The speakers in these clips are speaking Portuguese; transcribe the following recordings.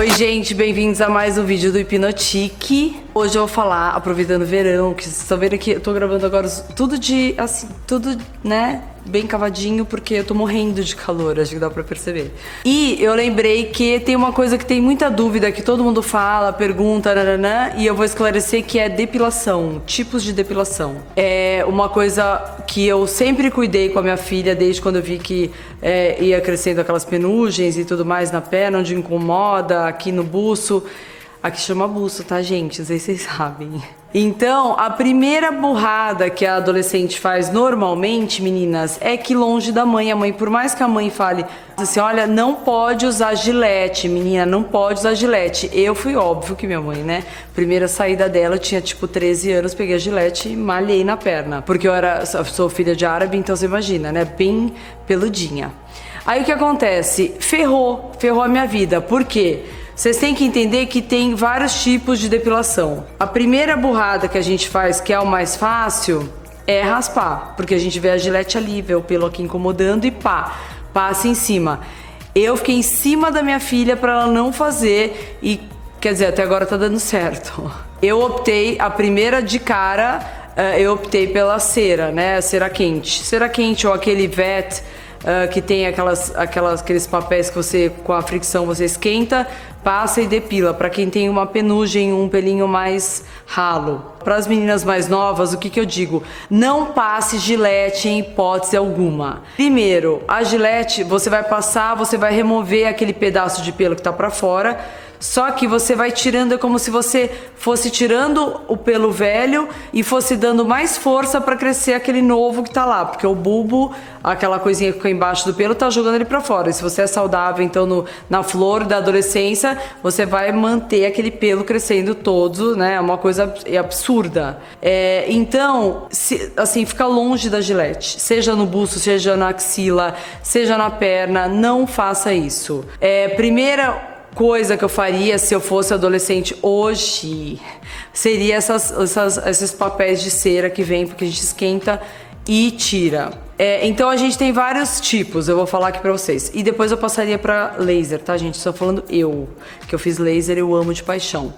Oi, gente, bem-vindos a mais um vídeo do Hipnotique. Hoje eu vou falar, aproveitando o verão, que vocês estão vendo aqui, eu tô gravando agora tudo de, assim, tudo, né, bem cavadinho, porque eu tô morrendo de calor, acho que dá pra perceber. E eu lembrei que tem uma coisa que tem muita dúvida, que todo mundo fala, pergunta, nananã, e eu vou esclarecer que é depilação, tipos de depilação. É uma coisa que eu sempre cuidei com a minha filha, desde quando eu vi que é, ia crescendo aquelas penugens e tudo mais na perna, onde incomoda, aqui no buço. Aqui chama buço, tá, gente? Não sei se vocês sabem. Então, a primeira burrada que a adolescente faz normalmente, meninas, é que longe da mãe, a mãe, por mais que a mãe fale assim, olha, não pode usar gilete, menina, não pode usar gilete. Eu fui óbvio que minha mãe, né? Primeira saída dela, eu tinha tipo 13 anos, peguei a gilete e malhei na perna. Porque eu era, sou filha de árabe, então você imagina, né? Bem peludinha. Aí o que acontece? Ferrou, ferrou a minha vida. Por quê? Vocês têm que entender que tem vários tipos de depilação. A primeira burrada que a gente faz, que é o mais fácil, é raspar, porque a gente vê a gilete ali, vê o pelo aqui incomodando e pá, passa em cima. Eu fiquei em cima da minha filha para ela não fazer e quer dizer, até agora tá dando certo. Eu optei a primeira de cara, eh, eu optei pela cera, né? Cera quente. Cera quente ou aquele vet uh, que tem aquelas, aquelas, aqueles papéis que você, com a fricção, você esquenta, passa e depila. Para quem tem uma penugem, um pelinho mais ralo. Para as meninas mais novas, o que, que eu digo? Não passe gilete em hipótese alguma. Primeiro, a gilete você vai passar, você vai remover aquele pedaço de pelo que está para fora só que você vai tirando, é como se você fosse tirando o pelo velho e fosse dando mais força para crescer aquele novo que tá lá, porque o bulbo, aquela coisinha que fica embaixo do pelo, tá jogando ele para fora. E se você é saudável, então no, na flor da adolescência, você vai manter aquele pelo crescendo todo, né? É uma coisa absurda. É, então, se, assim, fica longe da gilete, seja no busto, seja na axila, seja na perna, não faça isso. É, primeira coisa que eu faria se eu fosse adolescente hoje seria essas, essas, esses papéis de cera que vem porque a gente esquenta e tira. É, então a gente tem vários tipos, eu vou falar aqui pra vocês. E depois eu passaria pra laser, tá, gente? Estou falando eu, que eu fiz laser e eu amo de paixão.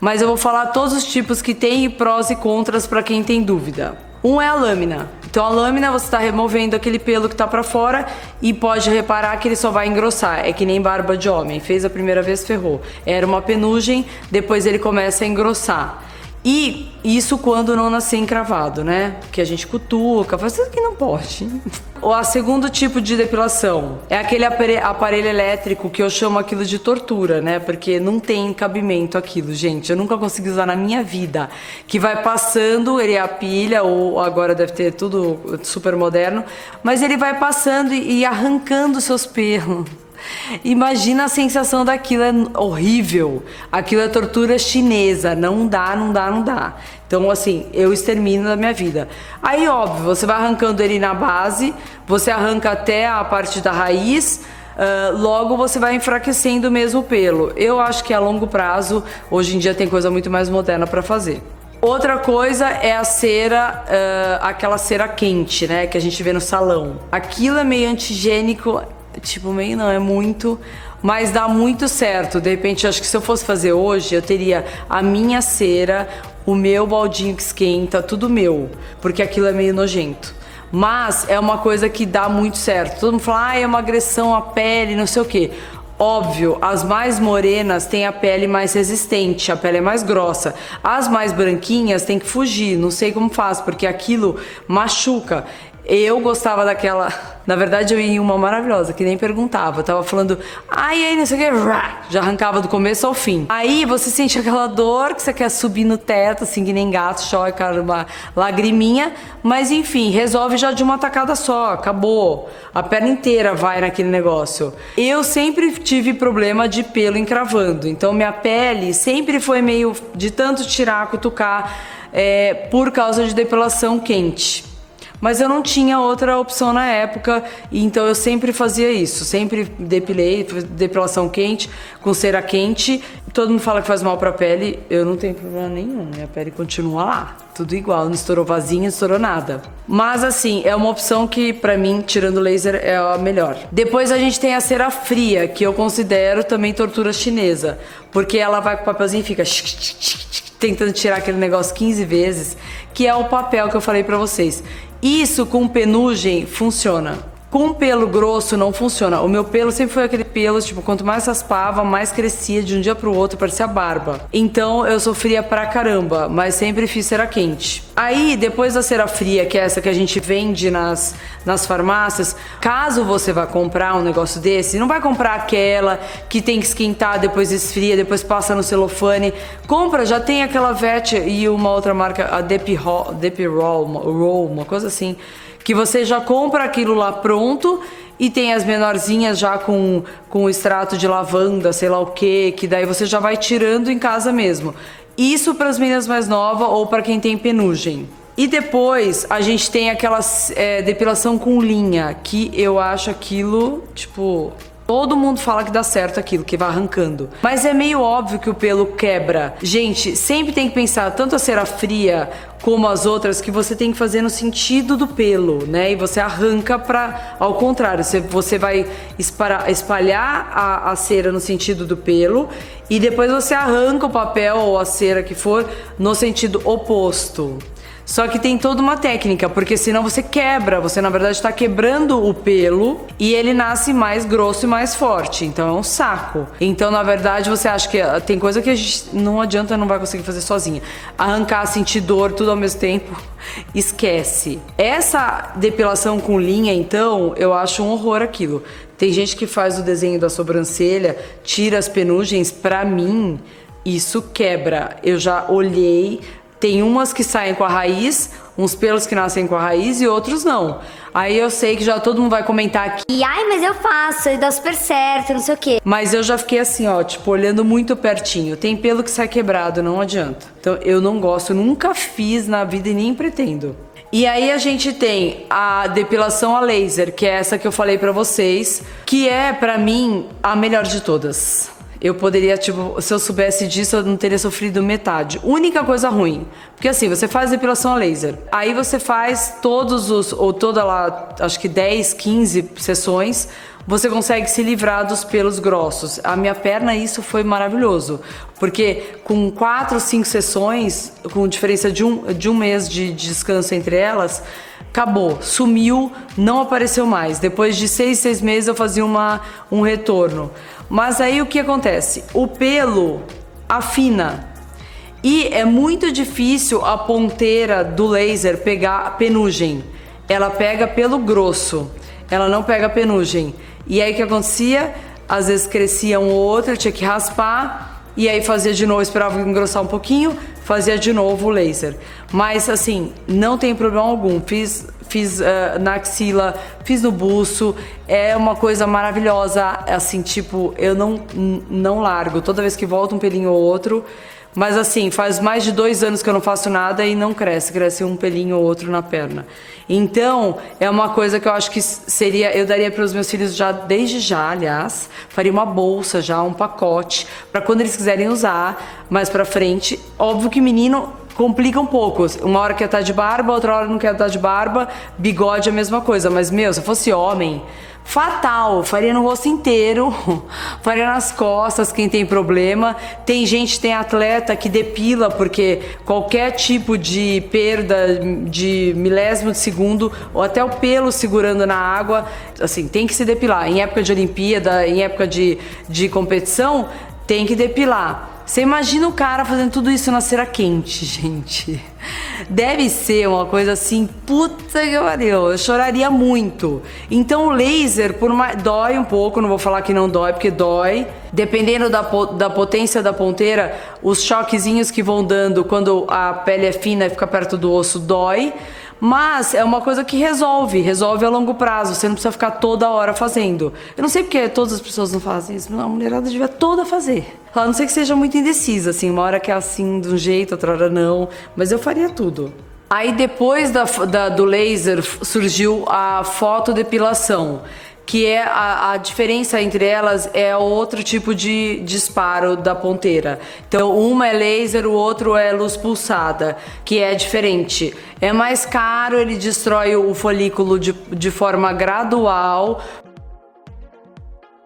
Mas eu vou falar todos os tipos que tem prós e contras para quem tem dúvida. Um é a lâmina. Então a lâmina você está removendo aquele pelo que está para fora e pode reparar que ele só vai engrossar. É que nem barba de homem. Fez a primeira vez, ferrou. Era uma penugem, depois ele começa a engrossar. E isso quando não nascer encravado, né? Que a gente cutuca, faz tudo que não pode. O segundo tipo de depilação é aquele aparelho elétrico que eu chamo aquilo de tortura, né? Porque não tem cabimento aquilo, gente. Eu nunca consegui usar na minha vida. Que vai passando, ele é a pilha, ou agora deve ter tudo super moderno, mas ele vai passando e arrancando seus pelos. Imagina a sensação daquilo, é horrível. Aquilo é tortura chinesa, não dá, não dá, não dá. Então, assim, eu extermino da minha vida. Aí, óbvio, você vai arrancando ele na base, você arranca até a parte da raiz. Uh, logo você vai enfraquecendo mesmo o pelo. Eu acho que a longo prazo, hoje em dia tem coisa muito mais moderna para fazer. Outra coisa é a cera, uh, aquela cera quente, né? Que a gente vê no salão. Aquilo é meio antigênico, Tipo, meio não, é muito. Mas dá muito certo. De repente, acho que se eu fosse fazer hoje, eu teria a minha cera, o meu baldinho que esquenta, tudo meu. Porque aquilo é meio nojento. Mas é uma coisa que dá muito certo. Todo mundo fala, ah, é uma agressão à pele, não sei o quê. Óbvio, as mais morenas têm a pele mais resistente, a pele é mais grossa. As mais branquinhas têm que fugir, não sei como faz, porque aquilo machuca. Eu gostava daquela. Na verdade, eu ia em uma maravilhosa, que nem perguntava. Eu tava falando, ai, ai, não sei o que, já arrancava do começo ao fim. Aí você sente aquela dor que você quer subir no teto, assim, que nem gato, chora, uma lagriminha. Mas enfim, resolve já de uma tacada só, acabou. A perna inteira vai naquele negócio. Eu sempre tive problema de pelo encravando, então minha pele sempre foi meio de tanto tirar, cutucar, é, por causa de depilação quente. Mas eu não tinha outra opção na época, então eu sempre fazia isso. Sempre depilei, depilação quente, com cera quente. Todo mundo fala que faz mal pra pele, eu não tenho problema nenhum, minha pele continua lá. tudo igual, não estourou vasinho, não estourou nada. Mas assim, é uma opção que para mim, tirando laser, é a melhor. Depois a gente tem a cera fria, que eu considero também tortura chinesa, porque ela vai com o papelzinho e fica tentando tirar aquele negócio 15 vezes, que é o papel que eu falei para vocês. Isso com penugem funciona. Com pelo grosso não funciona. O meu pelo sempre foi aquele pelo, tipo, quanto mais raspava, mais crescia de um dia pro outro, parecia barba. Então eu sofria pra caramba, mas sempre fiz cera quente. Aí, depois da cera fria, que é essa que a gente vende nas, nas farmácias, caso você vá comprar um negócio desse, não vai comprar aquela que tem que esquentar, depois esfria, depois passa no celofane. Compra, já tem aquela VET e uma outra marca, a Depirol, Depirol, uma coisa assim que você já compra aquilo lá pronto e tem as menorzinhas já com, com extrato de lavanda, sei lá o que, que daí você já vai tirando em casa mesmo. Isso para as meninas mais novas ou para quem tem penugem. E depois a gente tem aquela é, depilação com linha, que eu acho aquilo, tipo, Todo mundo fala que dá certo aquilo, que vai arrancando. Mas é meio óbvio que o pelo quebra. Gente, sempre tem que pensar tanto a cera fria como as outras que você tem que fazer no sentido do pelo, né? E você arranca para ao contrário, você, você vai espalhar, espalhar a, a cera no sentido do pelo e depois você arranca o papel ou a cera que for no sentido oposto. Só que tem toda uma técnica, porque senão você quebra, você na verdade está quebrando o pelo e ele nasce mais grosso e mais forte. Então é um saco. Então, na verdade, você acha que ah, tem coisa que a gente não adianta, não vai conseguir fazer sozinha. Arrancar, sentir dor, tudo ao mesmo tempo, esquece. Essa depilação com linha, então, eu acho um horror aquilo. Tem gente que faz o desenho da sobrancelha, tira as penugens, pra mim, isso quebra. Eu já olhei tem umas que saem com a raiz, uns pelos que nascem com a raiz e outros não. Aí eu sei que já todo mundo vai comentar aqui. E ai, mas eu faço, e dá super certo, não sei o quê. Mas eu já fiquei assim, ó, tipo, olhando muito pertinho. Tem pelo que sai quebrado, não adianta. Então eu não gosto, nunca fiz na vida e nem pretendo. E aí a gente tem a depilação a laser, que é essa que eu falei para vocês, que é para mim a melhor de todas eu poderia, tipo, se eu soubesse disso, eu não teria sofrido metade. Única coisa ruim. Porque assim, você faz depilação a laser. Aí você faz todos os, ou toda lá, acho que 10, 15 sessões, você consegue se livrar dos pelos grossos. A minha perna, isso foi maravilhoso. Porque com quatro, cinco sessões, com diferença de um, de um mês de descanso entre elas, acabou, sumiu, não apareceu mais. Depois de seis, seis meses eu fazia uma, um retorno. Mas aí o que acontece? O pelo afina. E é muito difícil a ponteira do laser pegar penugem. Ela pega pelo grosso, ela não pega penugem. E aí o que acontecia? Às vezes crescia um ou outro, tinha que raspar e aí fazia de novo, esperava engrossar um pouquinho, fazia de novo o laser. Mas assim, não tem problema algum. Fiz fiz uh, na axila, fiz no buço. É uma coisa maravilhosa, assim, tipo, eu não, não largo. Toda vez que volta um pelinho ou outro. Mas assim, faz mais de dois anos que eu não faço nada e não cresce, cresce um pelinho ou outro na perna. Então, é uma coisa que eu acho que seria, eu daria para os meus filhos já desde já, aliás, faria uma bolsa já, um pacote para quando eles quiserem usar mais para frente. Óbvio que menino complica um pouco. Uma hora quer estar de barba, outra hora não quer estar de barba. Bigode é a mesma coisa. Mas, meu, se eu fosse homem, fatal. Faria no rosto inteiro, faria nas costas, quem tem problema. Tem gente, tem atleta que depila, porque qualquer tipo de perda de milésimo de segundo, ou até o pelo segurando na água, assim, tem que se depilar. Em época de Olimpíada, em época de, de competição, tem que depilar. Você imagina o cara fazendo tudo isso na cera quente, gente. Deve ser uma coisa assim, puta que pariu. Eu choraria muito. Então o laser, por mais. dói um pouco, não vou falar que não dói, porque dói. Dependendo da, da potência da ponteira, os choquezinhos que vão dando quando a pele é fina e fica perto do osso, dói. Mas é uma coisa que resolve, resolve a longo prazo. Você não precisa ficar toda hora fazendo. Eu não sei porque todas as pessoas não fazem isso. A mulherada devia toda fazer. A não ser que seja muito indecisa, assim, uma hora que é assim de um jeito, outra hora não. Mas eu faria tudo. Aí depois da, da, do laser surgiu a fotodepilação, que é a, a, diferença entre elas é outro tipo de disparo da ponteira. Então, uma é laser, o outro é luz pulsada, que é diferente. É mais caro, ele destrói o folículo de, de forma gradual.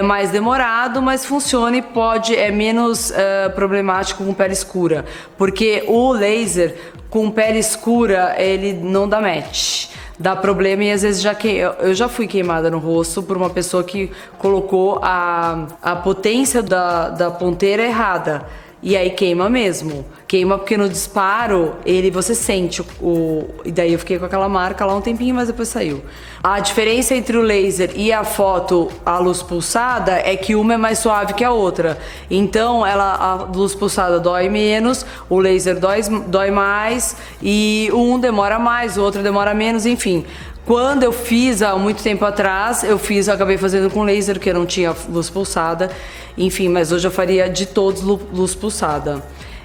É mais demorado, mas funciona e pode é menos uh, problemático com pele escura, porque o laser com pele escura ele não dá match dá problema e às vezes já que eu já fui queimada no rosto por uma pessoa que colocou a, a potência da, da ponteira errada. E aí queima mesmo. Queima porque no disparo, ele você sente o. E daí eu fiquei com aquela marca lá um tempinho, mas depois saiu. A diferença entre o laser e a foto, a luz pulsada, é que uma é mais suave que a outra. Então ela, a luz pulsada dói menos, o laser dói, dói mais, e um demora mais, o outro demora menos, enfim. Quando eu fiz há muito tempo atrás, eu fiz, eu acabei fazendo com laser, porque não tinha luz pulsada. Enfim, mas hoje eu faria de todos luz pulsada,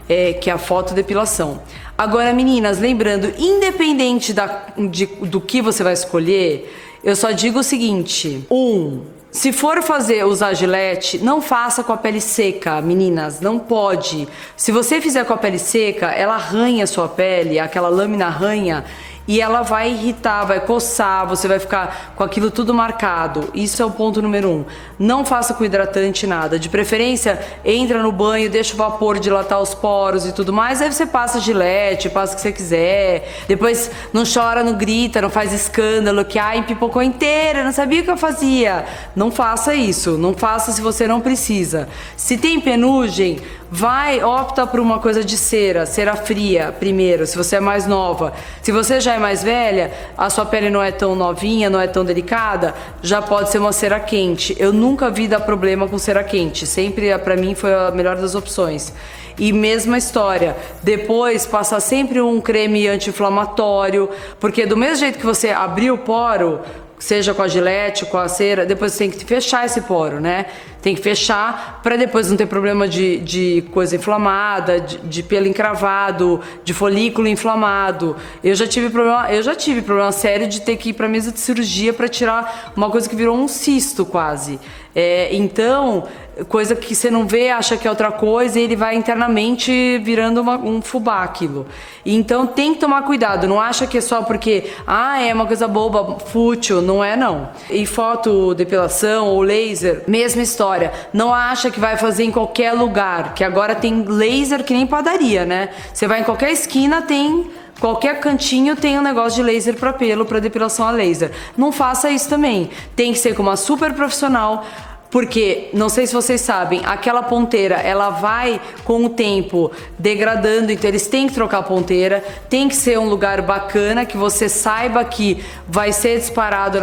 é, que é a fotodepilação. Agora, meninas, lembrando, independente da, de, do que você vai escolher, eu só digo o seguinte: um, se for fazer usar gilete, não faça com a pele seca, meninas, não pode. Se você fizer com a pele seca, ela arranha a sua pele, aquela lâmina arranha e ela vai irritar, vai coçar, você vai ficar com aquilo tudo marcado. Isso é o ponto número um. Não faça com hidratante nada. De preferência, entra no banho, deixa o vapor dilatar os poros e tudo mais. Aí você passa gilete, passa o que você quiser. Depois não chora, não grita, não faz escândalo, que ai, pipocou inteira, não sabia o que eu fazia. Não faça isso. Não faça se você não precisa. Se tem penugem, vai, opta por uma coisa de cera, cera fria primeiro, se você é mais nova. Se você já é mais velha, a sua pele não é tão novinha, não é tão delicada, já pode ser uma cera quente. Eu nunca vi dar problema com cera quente, sempre para mim foi a melhor das opções. E mesma história, depois passar sempre um creme anti-inflamatório, porque do mesmo jeito que você abriu o poro, seja com a gilete, com a cera, depois você tem que fechar esse poro, né? Tem que fechar para depois não ter problema de, de coisa inflamada, de, de, pelo encravado, de folículo inflamado. Eu já tive problema, eu já tive problema sério de ter que ir para mesa de cirurgia para tirar uma coisa que virou um cisto quase. É, então, coisa que você não vê, acha que é outra coisa e ele vai internamente virando uma, um fubá aquilo. Então tem que tomar cuidado, não acha que é só porque ah, é uma coisa boba, fútil, não é não. E foto depilação ou laser, mesma história. Não acha que vai fazer em qualquer lugar, que agora tem laser que nem padaria, né? Você vai em qualquer esquina tem Qualquer cantinho tem um negócio de laser para pelo, para depilação a laser. Não faça isso também. Tem que ser com uma super profissional porque, não sei se vocês sabem, aquela ponteira ela vai com o tempo degradando, então eles têm que trocar a ponteira, tem que ser um lugar bacana que você saiba que vai ser disparado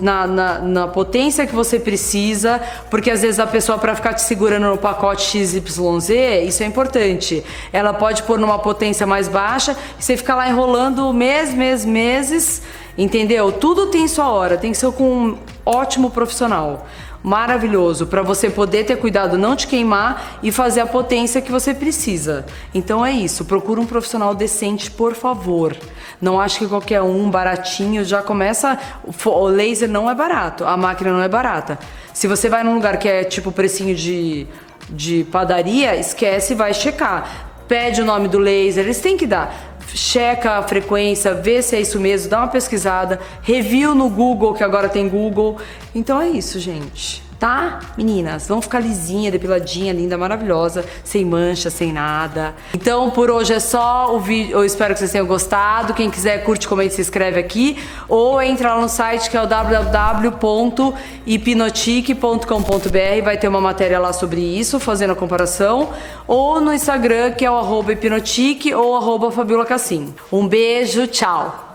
na, na, na potência que você precisa, porque às vezes a pessoa, para ficar te segurando no pacote XYZ, isso é importante. Ela pode pôr numa potência mais baixa e você fica lá enrolando meses, meses, meses, entendeu? Tudo tem sua hora, tem que ser com um ótimo profissional maravilhoso para você poder ter cuidado, não te queimar e fazer a potência que você precisa. Então é isso, procura um profissional decente, por favor. Não acho que qualquer um baratinho já começa. O laser não é barato, a máquina não é barata. Se você vai num lugar que é tipo precinho de, de padaria, esquece vai checar. Pede o nome do laser, eles têm que dar checa a frequência, vê se é isso mesmo, dá uma pesquisada, review no Google, que agora tem Google. Então é isso, gente tá? Meninas, vão ficar lisinha, depiladinha, linda, maravilhosa, sem mancha, sem nada. Então, por hoje é só o vídeo. Eu espero que vocês tenham gostado. Quem quiser, curte, comente, se inscreve aqui. Ou entra lá no site que é o www.hipnotique.com.br. Vai ter uma matéria lá sobre isso, fazendo a comparação. Ou no Instagram, que é o hipnotique ou Fabiola Cassim. Um beijo, tchau!